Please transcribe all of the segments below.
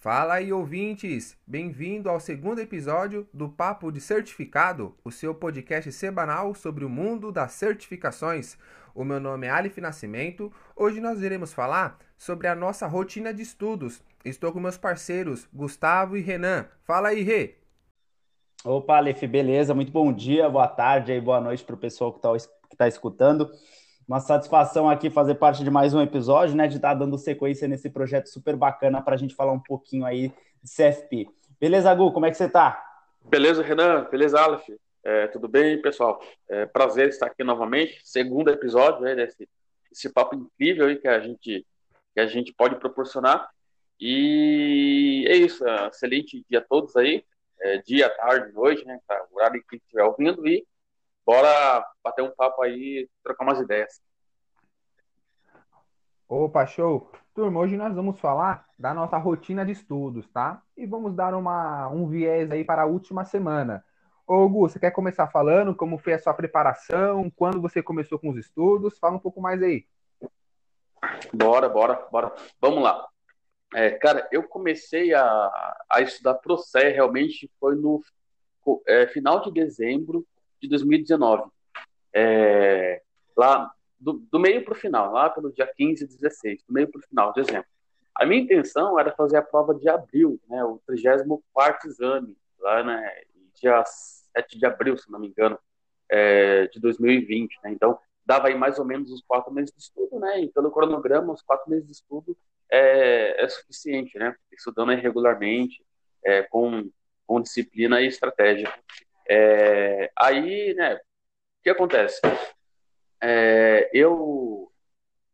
Fala aí, ouvintes! Bem-vindo ao segundo episódio do Papo de Certificado, o seu podcast semanal sobre o mundo das certificações. O meu nome é Alif Nascimento. Hoje nós iremos falar sobre a nossa rotina de estudos. Estou com meus parceiros Gustavo e Renan. Fala aí, Rê! Opa, Alif, beleza? Muito bom dia, boa tarde e boa noite para o pessoal que está tá escutando. Uma satisfação aqui fazer parte de mais um episódio, né? De estar tá dando sequência nesse projeto super bacana para a gente falar um pouquinho aí de CFP. Beleza, Gu? Como é que você está? Beleza, Renan. Beleza, Aleph. É, tudo bem, pessoal? É, prazer estar aqui novamente. Segundo episódio né, desse, desse papo incrível aí que a gente que a gente pode proporcionar. E é isso. Excelente dia a todos aí. É, dia, tarde, noite, né? Tá, o horário que estiver ouvindo. E bora bater um papo aí, trocar umas ideias. Opa, show! Turma, hoje nós vamos falar da nossa rotina de estudos, tá? E vamos dar uma, um viés aí para a última semana. Ô, Gu, você quer começar falando como foi a sua preparação, quando você começou com os estudos? Fala um pouco mais aí. Bora, bora, bora. Vamos lá. É, cara, eu comecei a, a estudar ProCé realmente foi no é, final de dezembro de 2019. É, lá do, do meio para o final, lá pelo dia 15 e 16, do meio para o final, de dezembro. A minha intenção era fazer a prova de abril, né, o 34 exame, lá, né, dia 7 de abril, se não me engano, é, de 2020. Né, então, dava aí mais ou menos os quatro meses de estudo, né, e pelo cronograma, os quatro meses de estudo é, é suficiente, né, estudando regularmente, é, com, com disciplina e estratégia. É, aí, né, o que acontece? É, eu,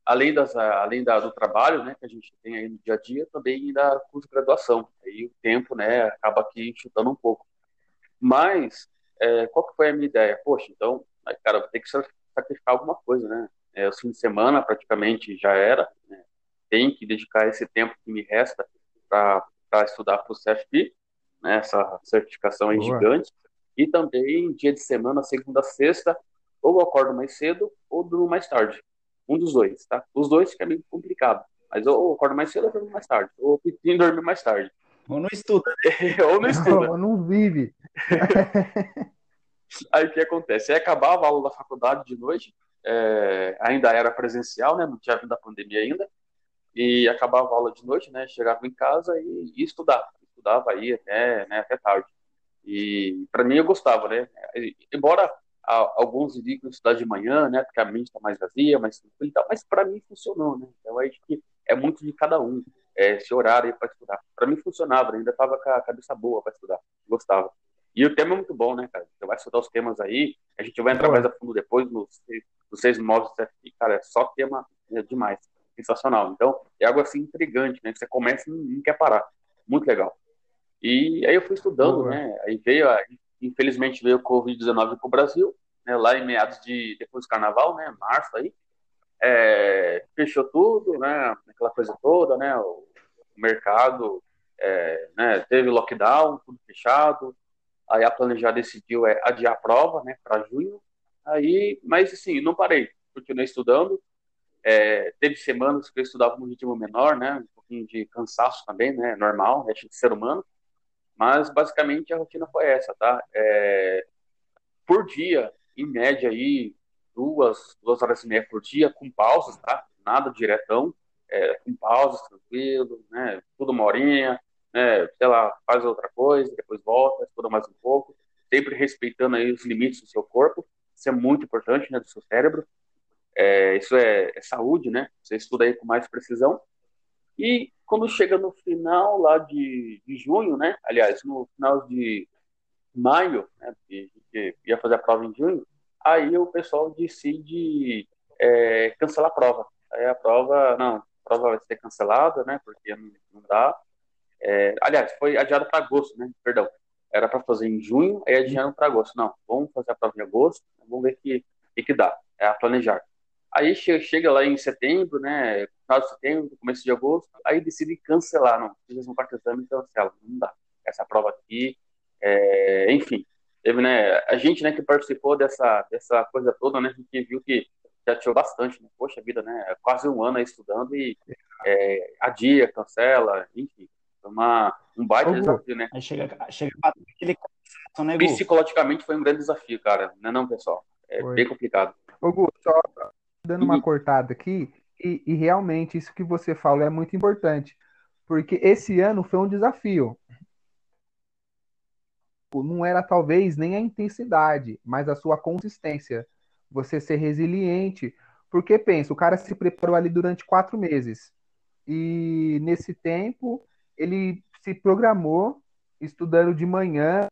além, das, além da, do trabalho, né, que a gente tem aí no dia a dia, também ainda curso graduação. Aí o tempo, né, acaba aqui chutando um pouco. Mas, é, qual que foi a minha ideia? Poxa, então, cara, vou ter que sacrificar alguma coisa, né? É, o fim de semana praticamente já era, né? tem que dedicar esse tempo que me resta para estudar para o CFP, né? essa certificação é gigante. E também dia de semana, segunda sexta, ou eu acordo mais cedo ou durmo mais tarde. Um dos dois, tá? Os dois fica meio complicado. Mas ou eu acordo mais cedo ou durmo mais tarde. Ou eu dormir mais tarde. Ou não estuda. ou não estuda. Ou não vive. Aí o que acontece? Aí acabava a aula da faculdade de noite, é, ainda era presencial, né? Não tinha vindo a pandemia ainda. E acabava a aula de noite, né? Chegava em casa e, e estudava. Estudava aí até, né, até tarde. E para mim eu gostava, né? Embora alguns indicam estudar de manhã, né? Porque a mente está mais vazia, mais tranquila e tal, mas para mim funcionou, né? Então acho que é muito de cada um é, esse horário para estudar. Para mim funcionava, ainda estava com a cabeça boa para estudar, gostava. E o tema é muito bom, né, cara? Você vai estudar os temas aí, a gente vai entrar mais a fundo depois nos, nos seis módulos cara, é só tema é demais, sensacional. Então, é algo assim intrigante, né? Você começa e não, não quer parar. Muito legal. E aí eu fui estudando, uhum. né? Aí veio, a, infelizmente veio o Covid-19 para o Brasil, né? Lá em meados de, depois do carnaval, né? Março aí. É, fechou tudo, né? Aquela coisa toda, né? O, mercado, é, né? Teve lockdown, tudo fechado. Aí a Planejar decidiu é, adiar a prova, né? Para junho. Aí, mas assim, não parei. Continuei estudando. É, teve semanas que eu estudava num ritmo menor, né? Um pouquinho de cansaço também, né? Normal, é de ser humano. Mas basicamente a rotina foi essa, tá? É, por dia, em média aí, duas, duas horas e meia por dia, com pausas, tá? Nada diretão, é, com pausas, tranquilo, né? Tudo uma horinha, né? Sei lá, faz outra coisa, depois volta, estuda mais um pouco, sempre respeitando aí os limites do seu corpo, isso é muito importante, né? Do seu cérebro. É, isso é, é saúde, né? Você estuda aí com mais precisão. E quando chega no final lá de, de junho, né? Aliás, no final de maio, né? Que, que ia fazer a prova em junho, aí o pessoal decide é, cancelar a prova. Aí a prova, não, a prova vai ser cancelada, né? Porque não, não dá. É, aliás, foi adiada para agosto, né? Perdão. Era para fazer em junho, aí adiaram para agosto. Não, vamos fazer a prova em agosto, vamos ver o que, que dá. É a planejar. Aí chega lá em setembro, né? Final de setembro, começo de agosto, aí decide cancelar, não, fiz um quarto exame e cancela, não dá. Essa prova aqui, é, enfim, teve, né, a gente, né, que participou dessa, dessa coisa toda, né, a gente viu que já tirou bastante, né, poxa vida, né, quase um ano aí estudando e é, adia, cancela, enfim, Foi uma, um baita desafio, né? Aí chega, chega aquele né, Psicologicamente foi um grande desafio, cara. Não é não, pessoal? É foi. bem complicado. Ô, Gu, só dando uma e... cortada aqui, e, e realmente isso que você falou é muito importante, porque esse ano foi um desafio não era talvez nem a intensidade, mas a sua consistência. Você ser resiliente. Porque pensa, o cara se preparou ali durante quatro meses. E nesse tempo, ele se programou estudando de manhã.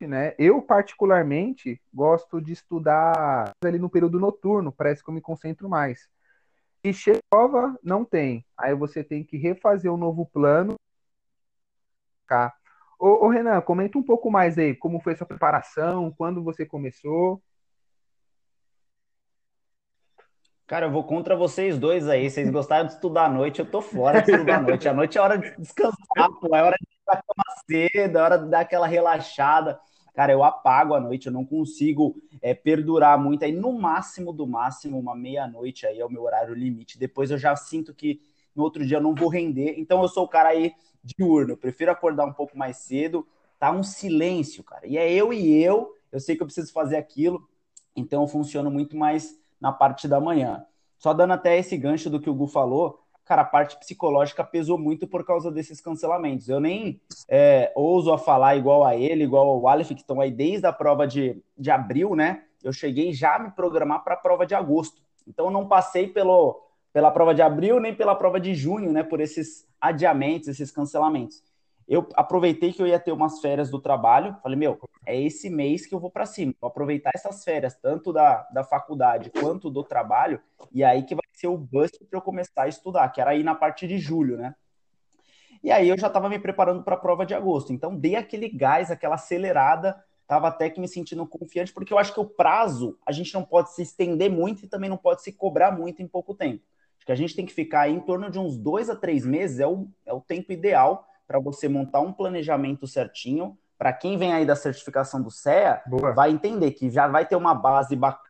Né? Eu, particularmente, gosto de estudar ali no período noturno, parece que eu me concentro mais. E prova não tem. Aí você tem que refazer um novo plano. Tá? Ô, ô, Renan, comenta um pouco mais aí, como foi sua preparação, quando você começou. Cara, eu vou contra vocês dois aí. Vocês gostaram de estudar à noite, eu tô fora de estudar à noite. A noite é hora de descansar, pô. É hora de pra cama cedo, é hora de dar aquela relaxada. Cara, eu apago a noite, eu não consigo é, perdurar muito. Aí, no máximo do máximo, uma meia-noite aí é o meu horário limite. Depois eu já sinto que no outro dia eu não vou render. Então eu sou o cara aí diurno. Eu prefiro acordar um pouco mais cedo. Tá um silêncio, cara. E é eu e eu. Eu sei que eu preciso fazer aquilo. Então eu funciono muito mais na parte da manhã. Só dando até esse gancho do que o Gu falou, cara, a parte psicológica pesou muito por causa desses cancelamentos. Eu nem é, ouso a falar igual a ele, igual ao Aleph, que estão aí desde a prova de, de abril, né? Eu cheguei já a me programar para a prova de agosto. Então não passei pelo, pela prova de abril nem pela prova de junho, né? Por esses adiamentos, esses cancelamentos eu aproveitei que eu ia ter umas férias do trabalho, falei, meu, é esse mês que eu vou para cima, vou aproveitar essas férias, tanto da, da faculdade quanto do trabalho, e aí que vai ser o bust para eu começar a estudar, que era aí na parte de julho, né? E aí eu já estava me preparando para a prova de agosto, então dei aquele gás, aquela acelerada, estava até que me sentindo confiante, porque eu acho que o prazo a gente não pode se estender muito e também não pode se cobrar muito em pouco tempo. Acho que a gente tem que ficar em torno de uns dois a três meses, é o, é o tempo ideal para você montar um planejamento certinho. Para quem vem aí da certificação do CEA, Boa. vai entender que já vai ter uma base bacana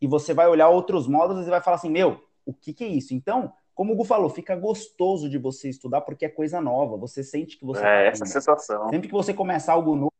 e você vai olhar outros módulos e vai falar assim: meu, o que, que é isso? Então, como o Gu falou, fica gostoso de você estudar porque é coisa nova. Você sente que você. É, tá essa sensação. Sempre que você começa algo novo,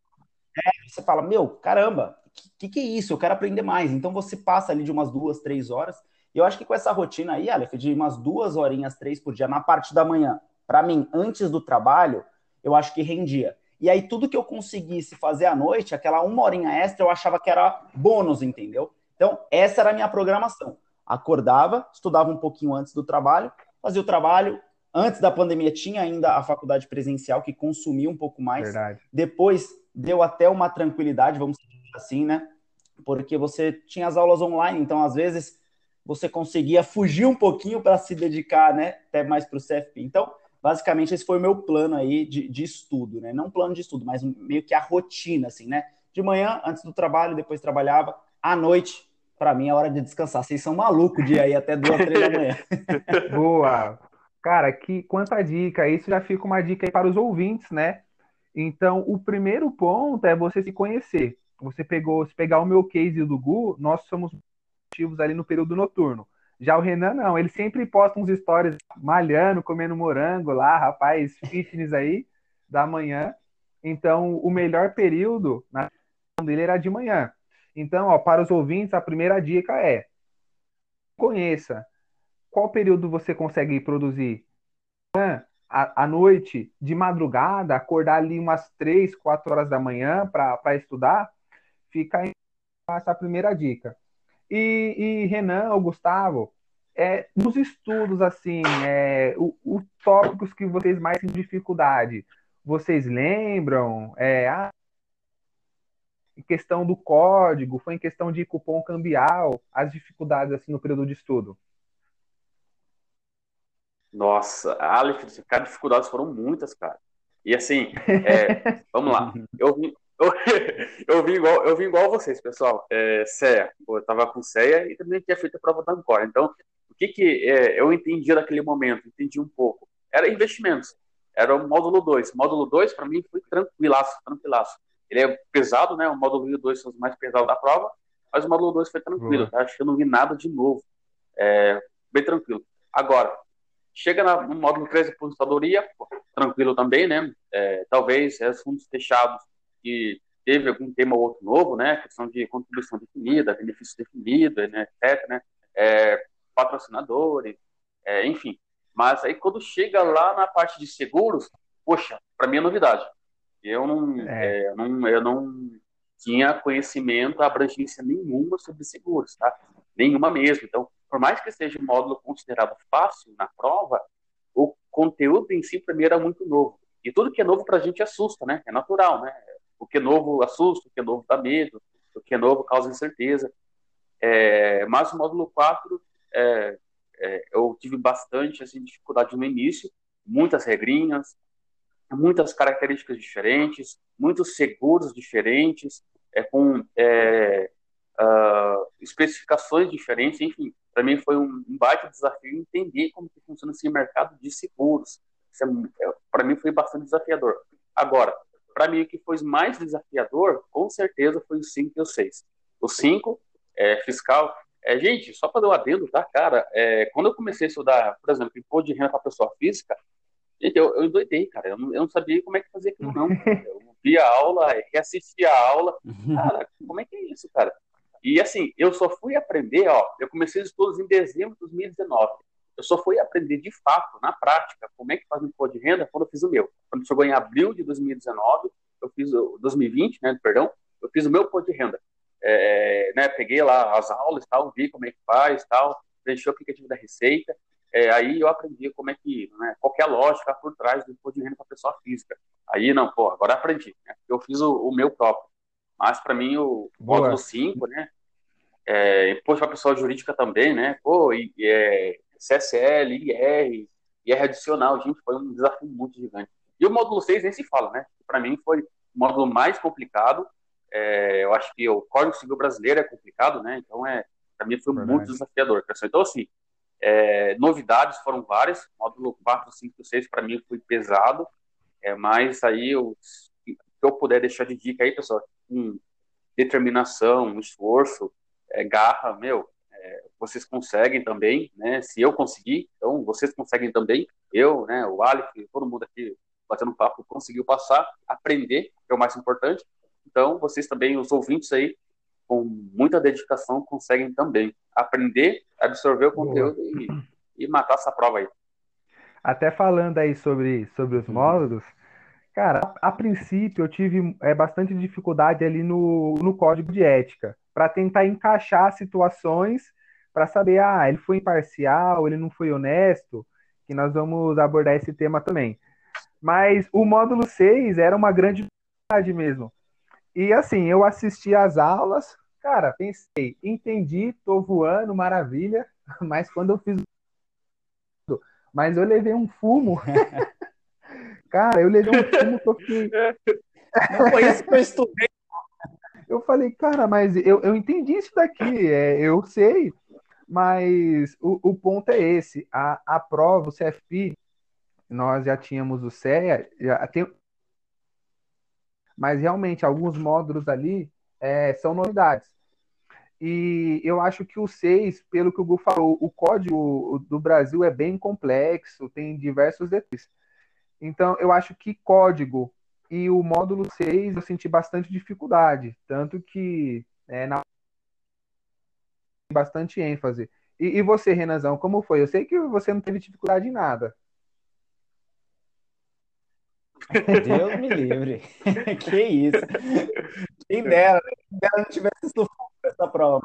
é, você fala: meu, caramba, o que, que, que é isso? Eu quero aprender mais. Então você passa ali de umas duas, três horas. E eu acho que com essa rotina aí, Aleph, de umas duas horinhas, três por dia, na parte da manhã, para mim, antes do trabalho, eu acho que rendia. E aí, tudo que eu conseguisse fazer à noite, aquela uma horinha extra, eu achava que era bônus, entendeu? Então, essa era a minha programação. Acordava, estudava um pouquinho antes do trabalho, fazia o trabalho. Antes da pandemia, tinha ainda a faculdade presencial, que consumia um pouco mais. Verdade. Depois, deu até uma tranquilidade, vamos dizer assim, né? Porque você tinha as aulas online, então, às vezes, você conseguia fugir um pouquinho para se dedicar, né? Até mais para o CFP. Então, basicamente esse foi o meu plano aí de, de estudo, né? Não um plano de estudo, mas meio que a rotina, assim, né? De manhã, antes do trabalho, depois trabalhava. À noite, para mim, é hora de descansar. Vocês são malucos de aí até duas, três da manhã. Boa! Cara, que quanta dica! Isso já fica uma dica aí para os ouvintes, né? Então, o primeiro ponto é você se conhecer. Você pegou, se pegar o meu case do Gu, nós somos ativos ali no período noturno. Já o Renan, não, ele sempre posta uns stories malhando, comendo morango lá, rapaz, fitness aí, da manhã. Então, o melhor período na dele era de manhã. Então, ó, para os ouvintes, a primeira dica é: conheça qual período você consegue produzir. À noite, de madrugada, acordar ali umas 3, 4 horas da manhã para estudar, fica essa primeira dica. E, e Renan ou Gustavo, é, nos estudos, assim, é, os tópicos que vocês mais têm dificuldade, vocês lembram? É, ah, em questão do código, foi em questão de cupom cambial, as dificuldades assim no período de estudo? Nossa, Alex, cara, dificuldades foram muitas, cara. E assim, é, vamos lá. Eu vi, eu, eu, vi igual, eu vi igual vocês, pessoal. É, CEA. eu tava com CEA e também tinha feito a prova da Ancora. Então, o que, que é, eu entendi naquele momento? Entendi um pouco. Era investimentos. Era o módulo 2. O módulo 2, para mim, foi tranquilaço, tranquilaço. Ele é pesado, né? O módulo 1 e o 2 são os mais pesados da prova, mas o módulo 2 foi tranquilo. Tá? Acho que eu não vi nada de novo. É, bem tranquilo. Agora, chega no módulo 3 de aposentadoria, tranquilo também, né? É, talvez é, os fundos fechados que teve algum tema ou outro novo, né? Questão de contribuição definida, benefício definido, né? etc. Né? É, patrocinadores, é, enfim. Mas aí quando chega lá na parte de seguros, poxa, para mim é novidade. Eu não, é. É, não, eu não tinha conhecimento, abrangência nenhuma sobre seguros, tá? Nenhuma mesmo. Então, por mais que seja um módulo considerado fácil na prova, o conteúdo em si, primeiro, é muito novo. E tudo que é novo para a gente assusta, né? É natural, né? O que é novo assusta, o que é novo dá medo, o que é novo causa incerteza. É, mas o módulo 4, é, é, eu tive bastante assim, dificuldade no início, muitas regrinhas, muitas características diferentes, muitos seguros diferentes, é, com é, uh, especificações diferentes, enfim, para mim foi um, um baita desafio entender como que funciona esse mercado de seguros. É, é, para mim foi bastante desafiador. Agora, para mim o que foi mais desafiador, com certeza, foi o 5 e o 6. O 5 é fiscal. É, gente, só para dar um adendo, tá, cara? É, quando eu comecei a estudar, por exemplo, imposto de renda para pessoa física, gente, eu, eu endoidei, cara. Eu não, eu não sabia como é que fazia aquilo, não. Eu via a aula, reassistia a aula. Cara, como é que é isso, cara? E assim, eu só fui aprender, ó, eu comecei os estudos em dezembro de 2019. Eu só fui aprender de fato, na prática, como é que faz um imposto de renda quando eu fiz o meu. Quando chegou em abril de 2019, eu fiz o 2020, né, perdão, eu fiz o meu imposto de renda. É, né, peguei lá as aulas, tal, vi como é que faz, tal, preenchi o aplicativo da Receita, é, aí eu aprendi como é que, né, qual é a lógica por trás do imposto de renda para pessoa física. Aí, não, pô, agora aprendi. Né? Eu fiz o, o meu próprio. Mas, para mim, o módulo 5, né? É, imposto para pessoa jurídica também, né? Pô, e, é, CSL, IR, IR adicional, gente, foi um desafio muito gigante. E o módulo 6 nem se fala, né? Para mim foi o módulo mais complicado. É, eu acho que o Código Civil Brasileiro é complicado, né? Então, é, para mim foi Verdade. muito desafiador. Então, assim, é, novidades foram várias. Módulo 4, 5 6 para mim foi pesado. É, mas aí, eu, se eu puder deixar de dica aí, pessoal, com determinação, esforço, é, garra, meu, vocês conseguem também, né? Se eu conseguir, então vocês conseguem também. Eu, né, o Aleph, todo mundo aqui batendo papo, conseguiu passar, aprender, que é o mais importante. Então, vocês também, os ouvintes aí, com muita dedicação, conseguem também aprender, absorver o conteúdo e, e matar essa prova aí. Até falando aí sobre, sobre os uhum. módulos, cara, a, a, princípio eu tive é, bastante dificuldade ali no, no código de ética, para tentar encaixar situações para saber, ah, ele foi imparcial, ele não foi honesto, que nós vamos abordar esse tema também. Mas o módulo 6 era uma grande dificuldade mesmo. E assim, eu assisti às aulas, cara, pensei, entendi, tô voando, maravilha, mas quando eu fiz mas eu levei um fumo. Cara, eu levei um fumo que eu fiquei. Não foi isso que eu estudei. Eu falei, cara, mas eu, eu entendi isso daqui, é, eu sei, mas o, o ponto é esse: a, a prova, o CFP, nós já tínhamos o CEA, já tem, mas realmente alguns módulos ali é, são novidades. E eu acho que o 6, pelo que o Gu falou, o código do Brasil é bem complexo, tem diversos detalhes. Então, eu acho que código e o módulo 6 eu senti bastante dificuldade, tanto que é, na bastante ênfase. E, e, você, Renanzão, como foi? Eu sei que você não teve dificuldade em nada. Deus me livre. que isso. Quem dera, né? Quem dera não tivesse sufoco essa prova.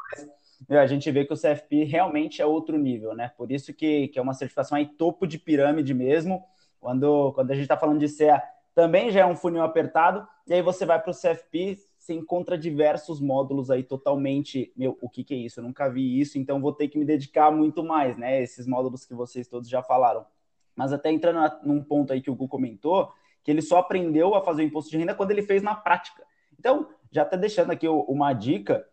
Mas a gente vê que o CFP realmente é outro nível, né? Por isso que, que é uma certificação aí topo de pirâmide mesmo. Quando, quando a gente está falando de CEA, também já é um funil apertado. E aí você vai para o CFP, você encontra diversos módulos aí totalmente. Meu, o que, que é isso? Eu nunca vi isso, então vou ter que me dedicar muito mais, né? Esses módulos que vocês todos já falaram. Mas até entrando num ponto aí que o Gu comentou, que ele só aprendeu a fazer o imposto de renda quando ele fez na prática. Então, já até deixando aqui uma dica,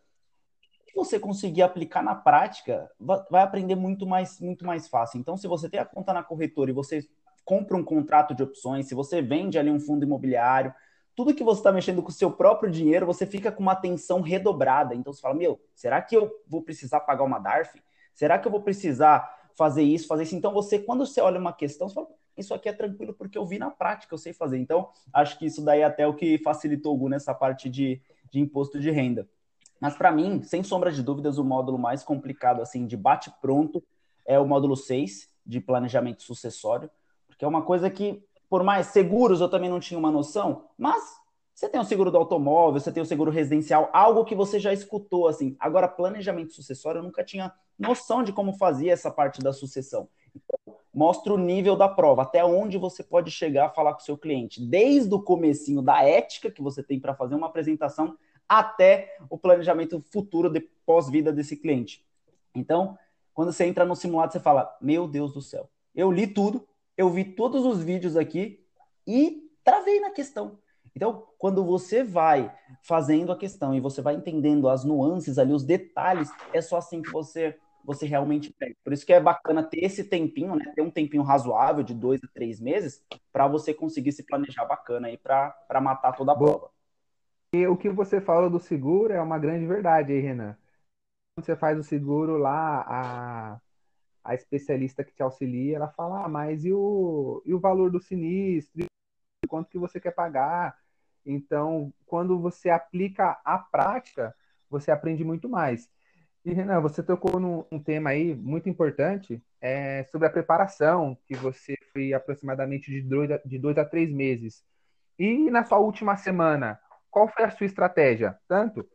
se você conseguir aplicar na prática, vai aprender muito mais, muito mais fácil. Então, se você tem a conta na corretora e você compra um contrato de opções, se você vende ali um fundo imobiliário, tudo que você está mexendo com o seu próprio dinheiro, você fica com uma atenção redobrada. Então, você fala, meu, será que eu vou precisar pagar uma DARF? Será que eu vou precisar fazer isso, fazer isso? Então, você, quando você olha uma questão, você fala, isso aqui é tranquilo porque eu vi na prática, eu sei fazer. Então, acho que isso daí é até o que facilitou o Gu nessa parte de, de imposto de renda. Mas para mim, sem sombra de dúvidas, o módulo mais complicado, assim, de bate-pronto, é o módulo 6, de planejamento sucessório, porque é uma coisa que, por mais seguros, eu também não tinha uma noção, mas você tem o seguro do automóvel, você tem o seguro residencial, algo que você já escutou, assim. Agora, planejamento sucessório, eu nunca tinha noção de como fazia essa parte da sucessão. Então, mostra o nível da prova, até onde você pode chegar a falar com o seu cliente, desde o comecinho da ética que você tem para fazer uma apresentação até o planejamento futuro de pós-vida desse cliente. Então, quando você entra no simulado, você fala: Meu Deus do céu, eu li tudo, eu vi todos os vídeos aqui e travei na questão. Então, quando você vai fazendo a questão e você vai entendendo as nuances ali, os detalhes, é só assim que você você realmente pega. Por isso que é bacana ter esse tempinho, né? Ter um tempinho razoável de dois a três meses para você conseguir se planejar bacana aí para matar toda a prova. E o que você fala do seguro é uma grande verdade aí, Renan. Quando você faz o seguro lá, a, a especialista que te auxilia, ela fala, ah, mas e o, e o valor do sinistro? Quanto que você quer pagar? Então, quando você aplica a prática, você aprende muito mais. E, Renan, você tocou num um tema aí muito importante é, sobre a preparação, que você foi aproximadamente de dois, a, de dois a três meses. E na sua última semana, qual foi a sua estratégia? Tanto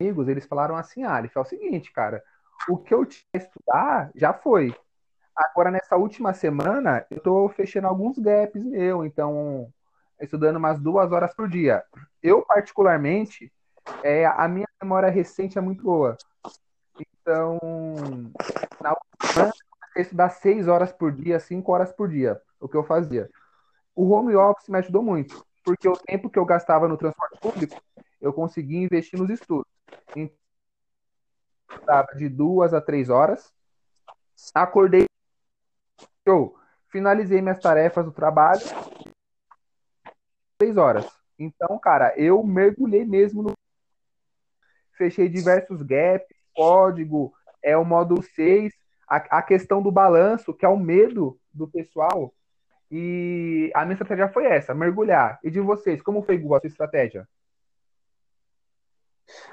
amigos, eles falaram assim, ah, é o seguinte, cara, o que eu tinha estudar já foi. Agora, nessa última semana, eu tô fechando alguns gaps meu, então, estudando umas duas horas por dia. Eu, particularmente, é, a minha memória recente é muito boa. Então, na última semana, eu estudar seis horas por dia, cinco horas por dia, o que eu fazia. O home office me ajudou muito porque o tempo que eu gastava no transporte público, eu conseguia investir nos estudos. Então, de duas a três horas, acordei, show, finalizei minhas tarefas do trabalho, três horas. Então, cara, eu mergulhei mesmo no. Fechei diversos gaps, código, é o módulo 6, a, a questão do balanço, que é o medo do pessoal e a minha estratégia foi essa, mergulhar. E de vocês, como foi a sua estratégia?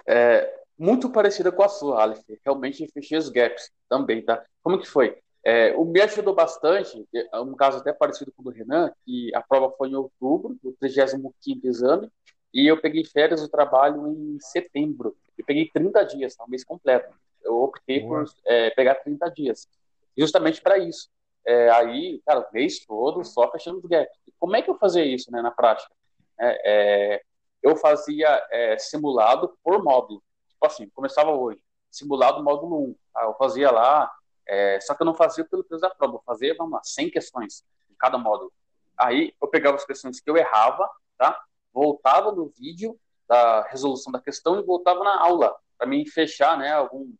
É, muito parecida com a sua, Aleph. Realmente fechei os gaps também, tá? Como que foi? É, o me ajudou bastante, é um caso até parecido com o do Renan, que a prova foi em outubro, o 35 exame, e eu peguei férias do trabalho em setembro. Eu peguei 30 dias, tá? um mês completo. Eu optei Boa. por é, pegar 30 dias, justamente para isso é, aí, cara, o mês todo só fechando os gaps. Como é que eu fazia isso né, na prática? É, é, eu fazia é, simulado por módulo. Tipo assim, começava hoje, simulado módulo 1. Tá? Eu fazia lá, é, só que eu não fazia pelo peso da prova, eu fazia, vamos lá, 100 questões em cada módulo. Aí eu pegava as questões que eu errava, tá? voltava no vídeo da resolução da questão e voltava na aula, para mim fechar né, algum,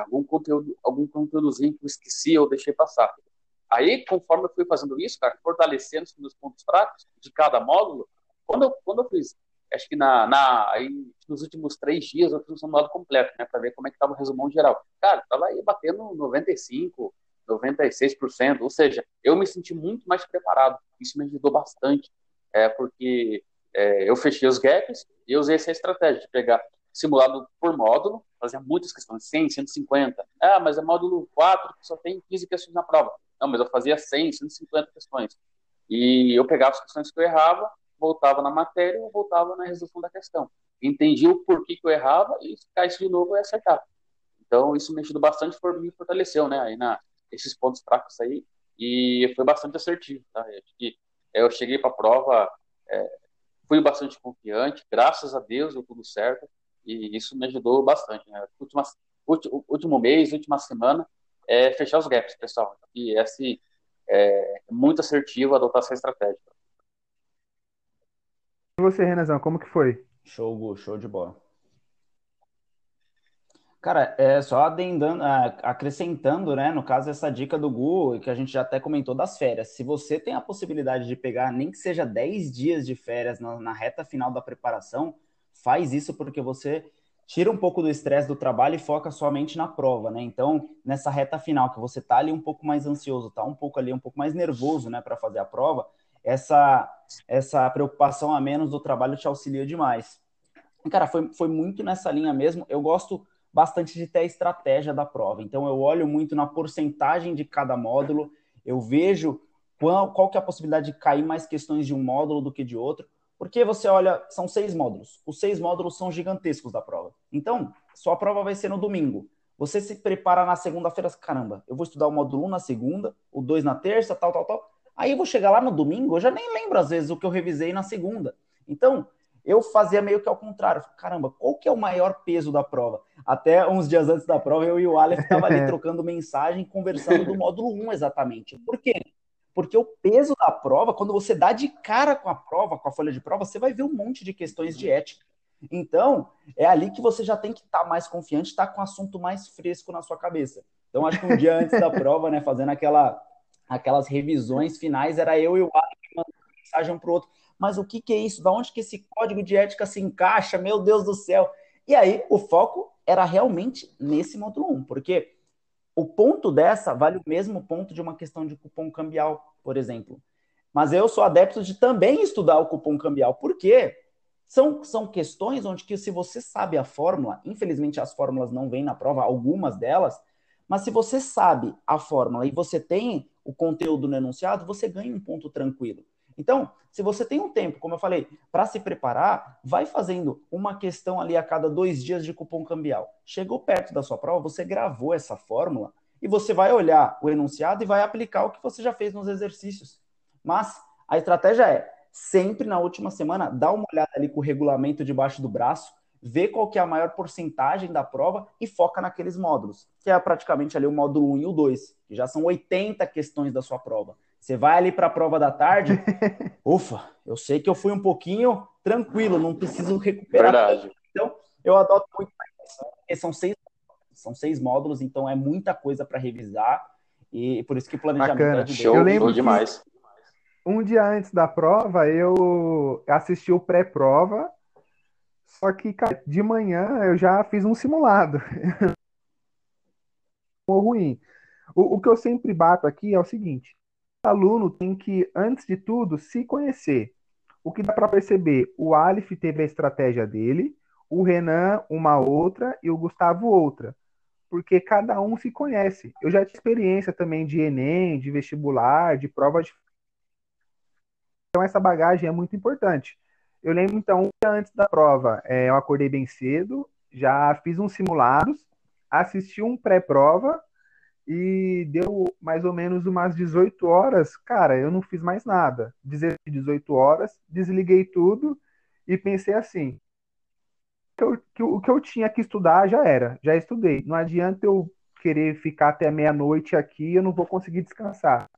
algum conteúdo, algum conteúdozinho que eu esqueci ou deixei passar. Aí, conforme eu fui fazendo isso, cara, fortalecendo os meus pontos fracos de cada módulo, quando eu, quando eu fiz, acho que na, na, aí, nos últimos três dias eu fiz um simulado completo, né, para ver como é que estava o resumão geral. Cara, tava aí batendo 95, 96%, ou seja, eu me senti muito mais preparado. Isso me ajudou bastante, é, porque é, eu fechei os gaps e usei essa estratégia de pegar simulado por módulo, fazia muitas questões, 100, 150. Ah, mas é módulo 4 que só tem 15 questões na prova. Não, mas eu fazia 100, 150 questões. E eu pegava as questões que eu errava, voltava na matéria e voltava na resolução da questão. Entendi o porquê que eu errava e se caísse de novo eu ia acertar. Então, isso me ajudou bastante, por me fortaleceu, né, aí na, esses pontos fracos aí, e foi bastante assertivo, tá? Eu, que, eu cheguei para a prova, é, fui bastante confiante, graças a Deus deu tudo certo, e isso me ajudou bastante, né? Última, último mês, última semana, é fechar os gaps, pessoal. E esse é muito assertivo adotar essa estratégia. Você, Renazão, como que foi? Show, Gu, show de bola. Cara, é só adendando, acrescentando, né? No caso, essa dica do Gu, que a gente já até comentou das férias. Se você tem a possibilidade de pegar nem que seja 10 dias de férias na, na reta final da preparação, faz isso porque você tira um pouco do estresse do trabalho e foca somente na prova, né? Então, nessa reta final, que você tá ali um pouco mais ansioso, tá um pouco ali, um pouco mais nervoso, né, para fazer a prova, essa, essa preocupação a menos do trabalho te auxilia demais. Cara, foi, foi muito nessa linha mesmo. Eu gosto bastante de ter a estratégia da prova. Então, eu olho muito na porcentagem de cada módulo, eu vejo qual, qual que é a possibilidade de cair mais questões de um módulo do que de outro, porque você olha, são seis módulos. Os seis módulos são gigantescos da prova. Então, sua prova vai ser no domingo. Você se prepara na segunda-feira, caramba, eu vou estudar o módulo 1 na segunda, o 2 na terça, tal, tal, tal. Aí eu vou chegar lá no domingo, eu já nem lembro às vezes o que eu revisei na segunda. Então, eu fazia meio que ao contrário. Caramba, qual que é o maior peso da prova? Até uns dias antes da prova, eu e o Aleph estavam ali trocando mensagem, conversando do módulo 1 exatamente. Por quê? Porque o peso da prova, quando você dá de cara com a prova, com a folha de prova, você vai ver um monte de questões de ética. Então, é ali que você já tem que estar tá mais confiante, estar tá com o assunto mais fresco na sua cabeça. Então, acho que um dia antes da prova, né, fazendo aquela, aquelas revisões finais, era eu e o Alex mandando mensagem um para o outro. Mas o que, que é isso? Da onde que esse código de ética se encaixa? Meu Deus do céu! E aí, o foco era realmente nesse módulo 1, porque o ponto dessa vale o mesmo ponto de uma questão de cupom cambial, por exemplo. Mas eu sou adepto de também estudar o cupom cambial. Por quê? São, são questões onde que se você sabe a fórmula, infelizmente as fórmulas não vêm na prova, algumas delas, mas se você sabe a fórmula e você tem o conteúdo no enunciado, você ganha um ponto tranquilo. Então, se você tem um tempo, como eu falei, para se preparar, vai fazendo uma questão ali a cada dois dias de cupom cambial. Chegou perto da sua prova, você gravou essa fórmula e você vai olhar o enunciado e vai aplicar o que você já fez nos exercícios. Mas a estratégia é sempre na última semana dá uma olhada ali com o regulamento debaixo do braço, vê qual que é a maior porcentagem da prova e foca naqueles módulos, que é praticamente ali o módulo 1 e o 2, que já são 80 questões da sua prova. Você vai ali para a prova da tarde, ufa, eu sei que eu fui um pouquinho tranquilo, não preciso recuperar. Verdade. Então, eu adoto muito porque são seis, são seis módulos, então é muita coisa para revisar e por isso que o planejamento Bacana. é de Show, Eu lembro show demais. Um dia antes da prova, eu assisti o pré-prova, só que cara, de manhã eu já fiz um simulado. ruim. O, o que eu sempre bato aqui é o seguinte: aluno tem que, antes de tudo, se conhecer. O que dá para perceber? O Aleph teve a estratégia dele, o Renan uma outra e o Gustavo outra. Porque cada um se conhece. Eu já tive experiência também de Enem, de vestibular, de prova de. Então, essa bagagem é muito importante. Eu lembro, então, antes da prova, é, eu acordei bem cedo, já fiz uns simulados, assisti um pré-prova e deu mais ou menos umas 18 horas, cara, eu não fiz mais nada. 18 horas, desliguei tudo e pensei assim: que eu, que, o que eu tinha que estudar já era, já estudei. Não adianta eu querer ficar até meia-noite aqui, eu não vou conseguir descansar.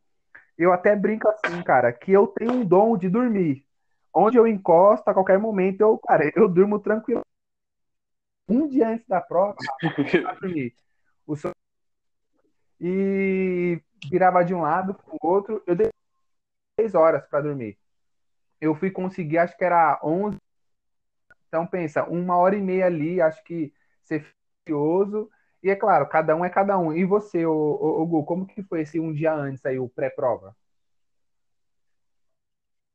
Eu até brinco assim, cara, que eu tenho um dom de dormir. Onde eu encosto, a qualquer momento, eu, cara, eu durmo tranquilo. Um dia antes da prova, dormir. O e virava de um lado para o outro. Eu dei três horas para dormir. Eu fui conseguir, acho que era 11. Então, pensa, uma hora e meia ali, acho que ser curioso. E é claro, cada um é cada um. E você, o Gu, como que foi esse um dia antes aí, o pré-prova?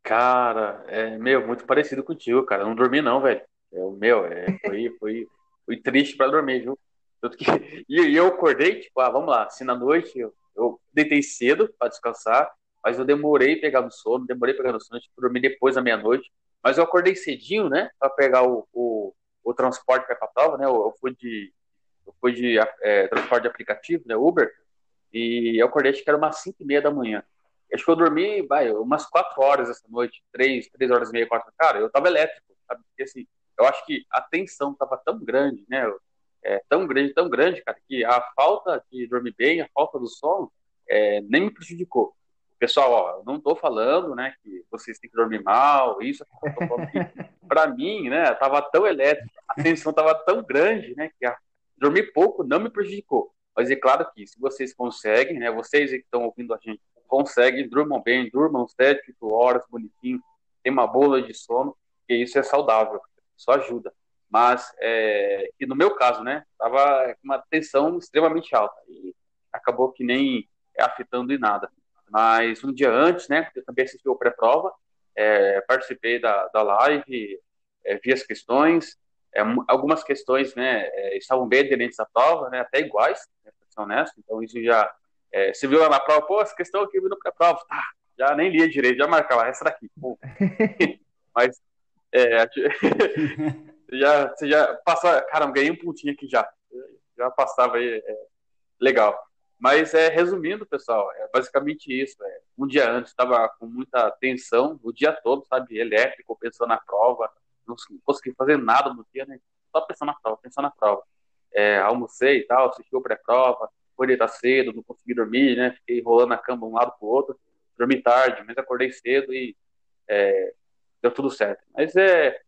Cara, é, meu, muito parecido contigo, cara. Eu não dormi não, velho. É, meu, é, foi, foi, foi triste para dormir, viu? Tanto que, e eu acordei, tipo, ah, vamos lá, assim, na noite eu, eu deitei cedo para descansar, mas eu demorei pegar no sono, demorei pegar no sono, tipo, dormi depois da meia-noite, mas eu acordei cedinho, né, para pegar o, o, o transporte para a prova, né, eu, eu, fui de, eu fui de é, transporte de aplicativo, né, Uber, e eu acordei, acho que era umas 5 e meia da manhã. Acho que eu dormi, vai, umas 4 horas essa noite, 3, 3 horas e meia, 4 Cara, eu tava elétrico, sabe? Porque, assim, eu acho que a tensão tava tão grande, né? É tão grande, tão grande, cara, que a falta de dormir bem, a falta do sono, é, nem me prejudicou. Pessoal, ó, eu não estou falando, né, que vocês têm que dormir mal, isso, para mim, né, tava tão elétrico, a tensão tava tão grande, né, que a, dormir pouco não me prejudicou. Mas é claro que se vocês conseguem, né, vocês que estão ouvindo a gente, conseguem, durmam bem, durmam 7, 8 horas, bonitinho, tem uma bola de sono, que isso é saudável, isso ajuda. mas é, que no meu caso, né, tava com uma tensão extremamente alta e acabou que nem afetando em nada. Mas um dia antes, né, eu também assisti o pré-prova, é, participei da, da live, é, vi as questões, é, algumas questões, né, é, estavam bem aderentes à prova, né, até iguais, né, para ser honesto, então isso já, é, se viu lá na prova, pô, essa questão aqui eu vi no pré-prova, tá, já nem lia direito, já marcava, essa daqui, mas, é, já, você já passa, caramba, ganhei um pontinho aqui já, já passava aí, é, legal. Mas é resumindo, pessoal, é basicamente isso. É, um dia antes estava com muita tensão, o dia todo, sabe, elétrico, pensando na prova, não consegui fazer nada no dia, né? Só pensando na prova, pensando na prova. É, almocei e tal, assisti o pré-prova, foi deitar cedo, não consegui dormir, né? Fiquei rolando na cama de um lado pro outro, dormi tarde, mas acordei cedo e é, deu tudo certo. Mas é,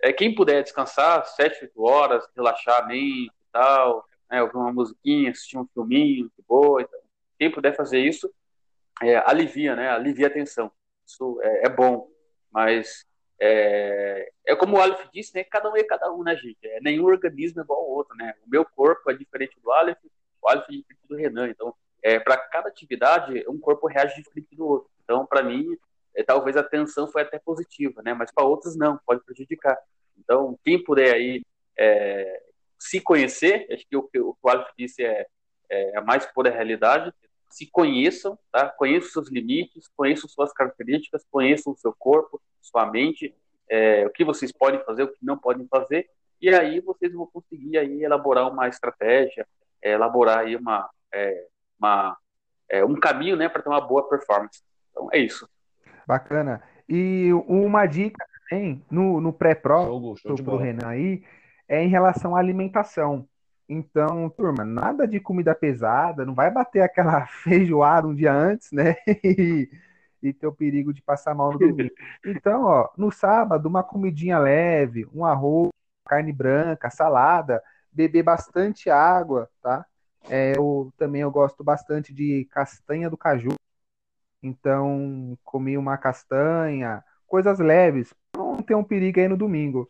é quem puder descansar, sete, oito horas, relaxar bem e tal, né, ouvir uma musiquinha, assistir um filminho de boa. Então, quem puder fazer isso, é, alivia, né? Alivia a tensão. Isso é, é bom, mas é, é, como o Aleph disse, né? Cada um é cada um, né, gente? É, nenhum organismo é igual ao outro, né? O meu corpo é diferente do Aleph, o Aleph é diferente do Renan. Então, é, para cada atividade, um corpo reage diferente do outro. Então, para mim, é, talvez a tensão foi até positiva, né? Mas para outros não, pode prejudicar. Então, quem puder aí é, se conhecer, acho que o que o Aleph disse é, é mais pura realidade, se conheçam, tá? conheçam seus limites, conheçam suas características, conheçam o seu corpo, sua mente, é, o que vocês podem fazer, o que não podem fazer, e aí vocês vão conseguir aí elaborar uma estratégia, é, elaborar aí uma, é, uma é, um caminho, né, para ter uma boa performance. Então é isso. Bacana. E uma dica também no, no pré-prova para o Renan aí é em relação à alimentação. Então, turma, nada de comida pesada, não vai bater aquela feijoada um dia antes, né? E, e ter o perigo de passar mal no domingo. Então, ó, no sábado, uma comidinha leve, um arroz, carne branca, salada, beber bastante água, tá? É, eu também eu gosto bastante de castanha do caju. Então, comi uma castanha, coisas leves, não ter um perigo aí no domingo.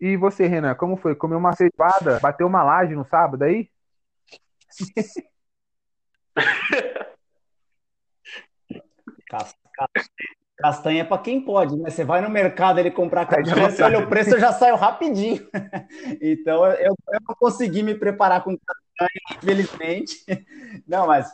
E você, Renan, como foi? Comeu uma cevada, bateu uma laje no sábado aí? Castanha é para quem pode, né? Você vai no mercado ele comprar castanha, você olha o preço, já saiu rapidinho. Então eu, eu não consegui me preparar com castanha, infelizmente. Não, mas,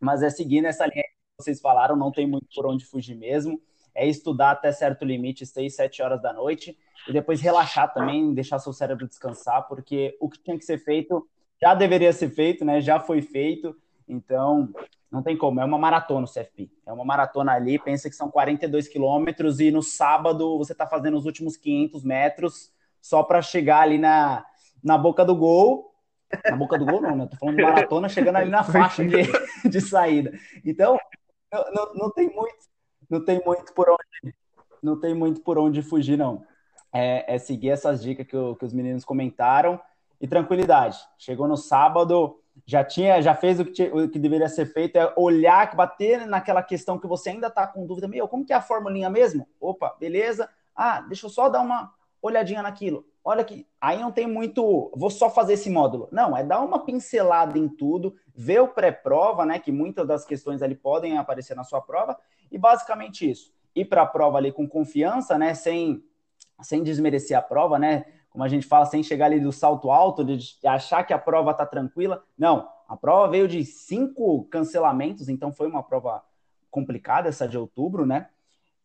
mas é seguindo essa linha que vocês falaram, não tem muito por onde fugir mesmo. É estudar até certo limite, 6, 7 horas da noite e depois relaxar também, deixar seu cérebro descansar, porque o que tinha que ser feito já deveria ser feito, né? Já foi feito. Então, não tem como. É uma maratona o CFP. É uma maratona ali. Pensa que são 42 quilômetros e no sábado você está fazendo os últimos 500 metros só para chegar ali na, na boca do gol. Na boca do gol, não, né? Tô falando de maratona chegando ali na faixa de, de saída. Então, não, não, tem muito, não tem muito por onde, não tem muito por onde fugir, não é, é seguir essas dicas que, o, que os meninos comentaram e tranquilidade. Chegou no sábado, já tinha, já fez o que, o que deveria ser feito, é olhar, bater naquela questão que você ainda está com dúvida, meu, como que é a formulinha mesmo? Opa, beleza. Ah, deixa eu só dar uma olhadinha naquilo. Olha que aí não tem muito, vou só fazer esse módulo. Não, é dar uma pincelada em tudo, ver o pré-prova, né, que muitas das questões ali podem aparecer na sua prova, e basicamente isso. Ir para a prova ali com confiança, né, sem sem desmerecer a prova, né? Como a gente fala, sem chegar ali do salto alto, de achar que a prova tá tranquila. Não, a prova veio de cinco cancelamentos, então foi uma prova complicada essa de outubro, né?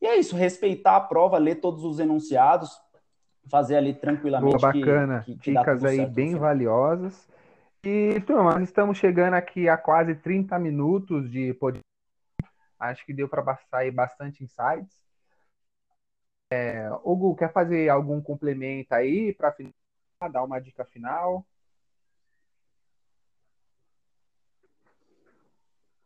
E é isso, respeitar a prova, ler todos os enunciados, fazer ali tranquilamente. Boa, bacana. Que, que, que Dicas aí bem valiosas. E, turma, nós estamos chegando aqui a quase 30 minutos de podcast. Acho que deu para passar aí bastante insights. É, Hugo, quer fazer algum complemento aí para dar uma dica final?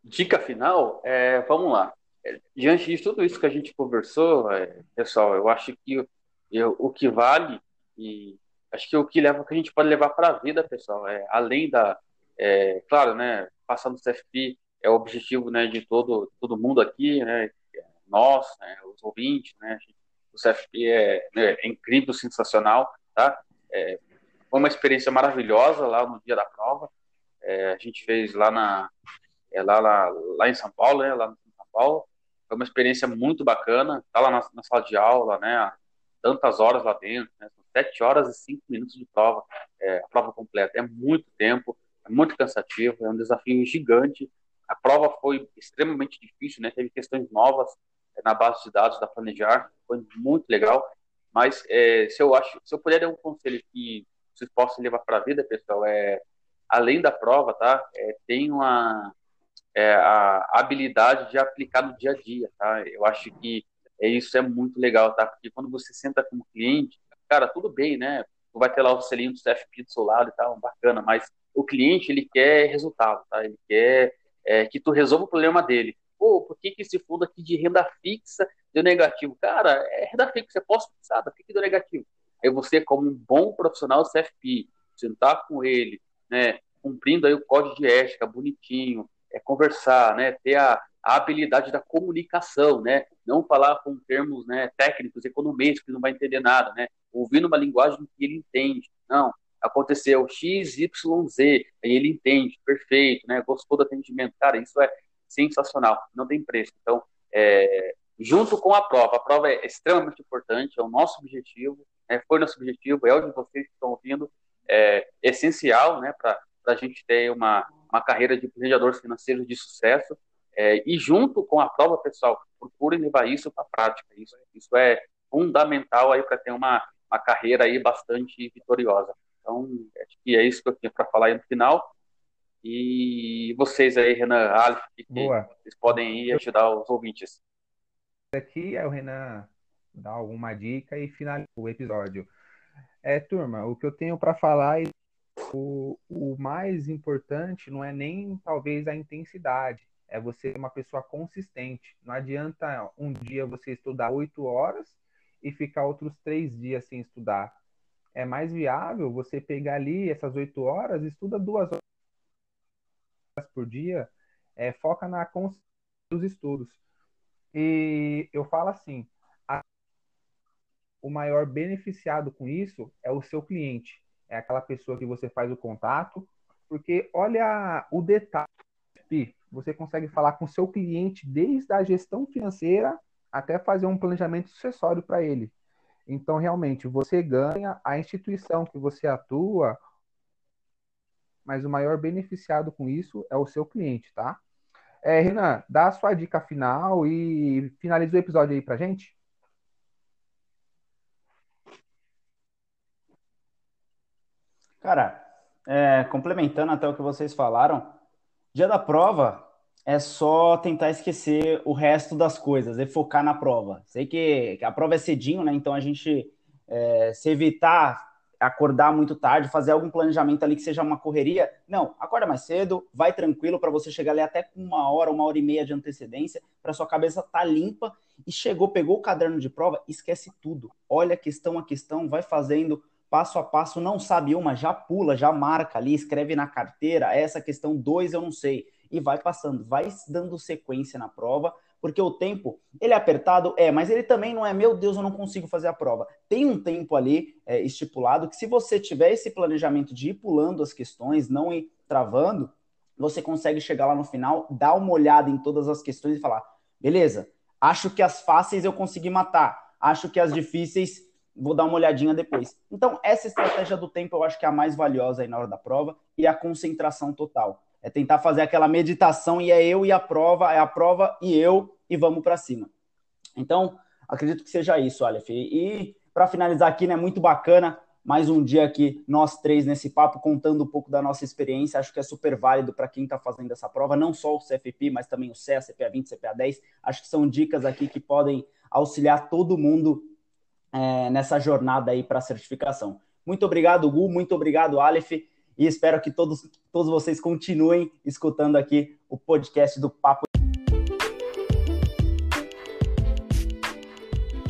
Dica final? É, vamos lá. É, diante de tudo isso que a gente conversou, é, pessoal, eu acho que eu, o que vale e acho que o que leva que a gente pode levar para a vida, pessoal, é além da, é, claro, né, passar no CFP é o objetivo, né, de todo todo mundo aqui, né, nós, né, os ouvintes, né, a gente o CFP é, né, é incrível, sensacional, tá? é, foi uma experiência maravilhosa lá no dia da prova. É, a gente fez lá na é, lá, lá, lá em São Paulo, né? Lá em São Paulo. Foi uma experiência muito bacana. Tá lá na, na sala de aula, né? Tantas horas lá dentro, né? Sete horas e cinco minutos de prova, é, a prova completa. É muito tempo, é muito cansativo, é um desafio gigante. A prova foi extremamente difícil, né? Teve questões novas na base de dados da Planejar, foi muito legal. Mas é, se eu acho, se eu puder dar um conselho que vocês possam levar para a vida, pessoal, é além da prova, tá? É, tem uma é, a habilidade de aplicar no dia a dia, tá? Eu acho que é, isso é muito legal, tá? Porque quando você senta como cliente, cara, tudo bem, né? Tu vai ter lá o selinho do CFP do seu lado e tal, bacana, mas o cliente, ele quer resultado, tá? Ele quer é, que tu resolva o problema dele. Pô, por que, que esse fundo aqui de renda fixa deu negativo? Cara, é renda fixa, é pós-fixada, por que, que deu negativo? Aí você, como um bom profissional do CFP, sentar com ele, né, cumprindo aí o código de ética, bonitinho, é conversar, né, ter a, a habilidade da comunicação, né, não falar com termos né, técnicos, economês, que não vai entender nada, né, ouvindo uma linguagem que ele entende. Não, aconteceu X, Y, Z, aí ele entende, perfeito, né, gostou do atendimento. Cara, isso é sensacional, não tem preço. Então, é, junto com a prova, a prova é extremamente importante, é o nosso objetivo, né, foi nosso objetivo, é o de vocês que estão ouvindo, é essencial, né, para a gente ter uma, uma carreira de planejadores financeiros de sucesso. É, e junto com a prova, pessoal, procurem levar isso para a prática. Isso, isso é fundamental aí para ter uma, uma carreira aí bastante vitoriosa. Então, acho que é isso que eu tinha para falar aí no final. E vocês aí, Renan, Alf, que Boa. vocês podem ir ajudar os ouvintes. Aqui é o Renan dar alguma dica e finalizar o episódio. É, turma, o que eu tenho para falar é o, o mais importante não é nem talvez a intensidade, é você ser uma pessoa consistente. Não adianta um dia você estudar oito horas e ficar outros três dias sem estudar. É mais viável você pegar ali essas oito horas, estuda duas horas por dia, é, foca na consistência dos estudos. E eu falo assim, a, o maior beneficiado com isso é o seu cliente é aquela pessoa que você faz o contato, porque olha o detalhe, você consegue falar com o seu cliente desde a gestão financeira até fazer um planejamento sucessório para ele. Então, realmente, você ganha a instituição que você atua, mas o maior beneficiado com isso é o seu cliente, tá? É, Renan, dá a sua dica final e finaliza o episódio aí pra gente. Cara, é, complementando até o que vocês falaram, dia da prova é só tentar esquecer o resto das coisas e focar na prova. Sei que, a prova é cedinho, né? Então a gente é, se evitar acordar muito tarde, fazer algum planejamento ali que seja uma correria. Não, acorda mais cedo, vai tranquilo para você chegar ali até com uma hora, uma hora e meia de antecedência, para sua cabeça tá limpa e chegou, pegou o caderno de prova, esquece tudo. Olha questão a questão, vai fazendo passo a passo, não sabe uma, já pula, já marca ali, escreve na carteira, essa questão dois eu não sei, e vai passando, vai dando sequência na prova, porque o tempo, ele é apertado, é, mas ele também não é, meu Deus, eu não consigo fazer a prova. Tem um tempo ali é, estipulado que se você tiver esse planejamento de ir pulando as questões, não ir travando, você consegue chegar lá no final, dar uma olhada em todas as questões e falar, beleza, acho que as fáceis eu consegui matar, acho que as difíceis vou dar uma olhadinha depois. Então, essa estratégia do tempo eu acho que é a mais valiosa aí na hora da prova e a concentração total. É tentar fazer aquela meditação e é eu e a prova, é a prova e eu e vamos para cima. Então, acredito que seja isso, Aleph. E para finalizar aqui, né, muito bacana, mais um dia aqui, nós três nesse papo, contando um pouco da nossa experiência. Acho que é super válido para quem está fazendo essa prova, não só o CFP, mas também o CEA, CPA 20, CPA 10. Acho que são dicas aqui que podem auxiliar todo mundo é, nessa jornada aí para a certificação. Muito obrigado, Gu, muito obrigado, Aleph, e espero que todos, todos vocês continuem escutando aqui o podcast do Papo